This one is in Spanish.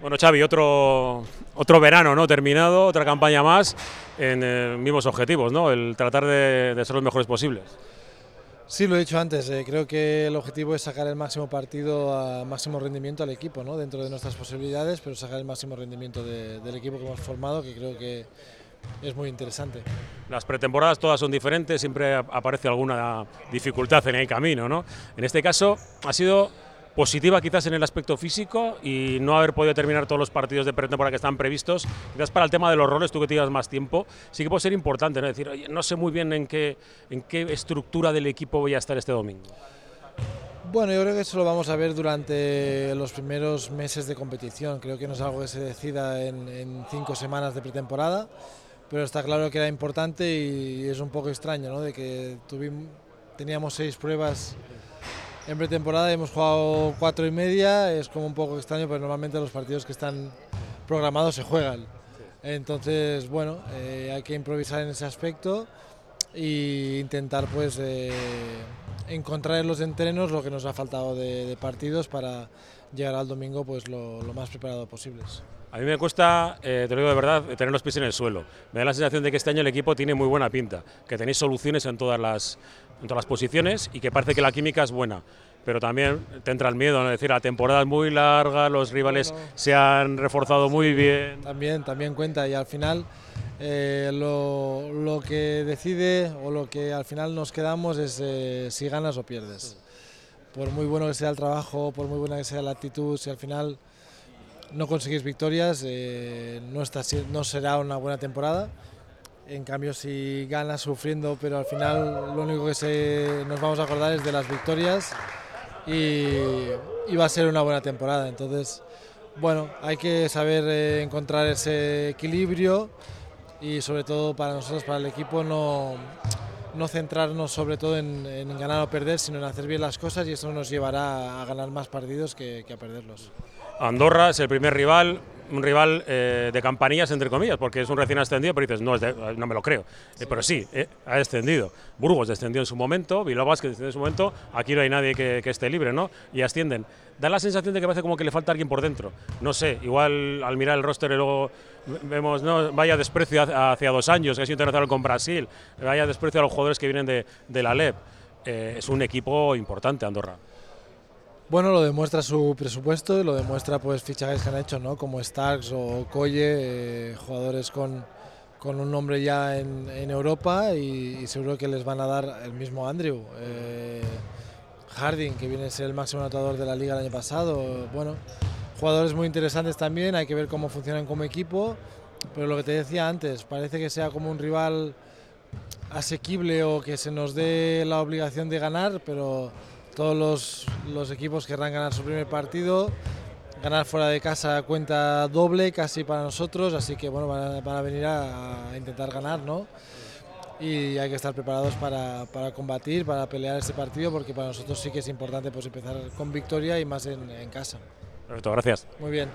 Bueno, Xavi, otro, otro verano ¿no? terminado, otra campaña más en eh, mismos objetivos, ¿no? el tratar de, de ser los mejores posibles. Sí, lo he dicho antes, eh, creo que el objetivo es sacar el máximo partido, a máximo rendimiento al equipo, ¿no? dentro de nuestras posibilidades, pero sacar el máximo rendimiento de- del equipo que hemos formado, que creo que es muy interesante. Las pretemporadas todas son diferentes, siempre ap- aparece alguna dificultad en el camino. ¿no? En este caso ha sido positiva quizás en el aspecto físico y no haber podido terminar todos los partidos de pretemporada que están previstos. Quizás para el tema de los roles, tú que llevas más tiempo, sí que puede ser importante, ¿no? decir, oye, no sé muy bien en qué, en qué estructura del equipo voy a estar este domingo. Bueno, yo creo que eso lo vamos a ver durante los primeros meses de competición. Creo que no es algo que se decida en, en cinco semanas de pretemporada, pero está claro que era importante y es un poco extraño, ¿no? De que tuvimos, teníamos seis pruebas en pretemporada hemos jugado cuatro y media. Es como un poco extraño, pero normalmente los partidos que están programados se juegan. Entonces, bueno, eh, hay que improvisar en ese aspecto e intentar pues eh, encontrar en los entrenos lo que nos ha faltado de, de partidos para llegar al domingo pues lo, lo más preparado posibles. A mí me cuesta, eh, te lo digo de verdad, tener los pies en el suelo. Me da la sensación de que este año el equipo tiene muy buena pinta, que tenéis soluciones en todas las, en todas las posiciones y que parece que la química es buena. Pero también te entra el miedo, ¿no? es decir, la temporada es muy larga, los rivales Bueno. se han reforzado muy bien. También, también cuenta y al final eh, lo, lo que decide o lo que al final nos quedamos es eh, si ganas o pierdes. Por muy bueno que sea el trabajo, por muy buena que sea la actitud, si al final no conseguís victorias, eh, no, está, no será una buena temporada. En cambio, si ganas sufriendo, pero al final lo único que se, nos vamos a acordar es de las victorias y, y va a ser una buena temporada. Entonces, bueno, hay que saber eh, encontrar ese equilibrio y sobre todo para nosotros, para el equipo, no, no centrarnos sobre todo en, en ganar o perder, sino en hacer bien las cosas y eso nos llevará a ganar más partidos que, que a perderlos. Andorra es el primer rival, un rival eh, de campanillas, entre comillas, porque es un recién ascendido, pero dices, no, es de- no me lo creo. Eh, pero sí, eh, ha descendido. Burgos descendió en su momento, Bilbao Basket descendió en su momento, aquí no hay nadie que, que esté libre, ¿no? Y ascienden. Da la sensación de que parece como que le falta alguien por dentro. No sé, igual al mirar el roster y luego vemos, no, vaya desprecio hacia, hacia dos años, que ha sido internacional con Brasil, vaya desprecio a los jugadores que vienen de, de la LEP. Eh, es un equipo importante, Andorra. Bueno, lo demuestra su presupuesto y lo demuestra pues fichajes que han hecho, ¿no? Como Starks o Colle, eh, jugadores con, con un nombre ya en, Europa y, y seguro que les van a dar el mismo Andrew. eh, Harding, que viene a ser el máximo anotador de la liga el año pasado. Bueno, jugadores muy interesantes también, hay que ver cómo funcionan como equipo. Pero lo que te decía antes, parece que sea como un rival asequible o que se nos dé la obligación de ganar, pero todos los, los equipos querrán ganar su primer partido. Ganar fuera de casa cuenta doble casi para nosotros, así que bueno, van a, van a venir a, a intentar ganar, ¿no? Y hay que estar preparados para, para combatir, para pelear este partido, porque para nosotros sí que es importante pues, empezar con victoria y más en, en casa. Perfecto, gracias. Muy bien.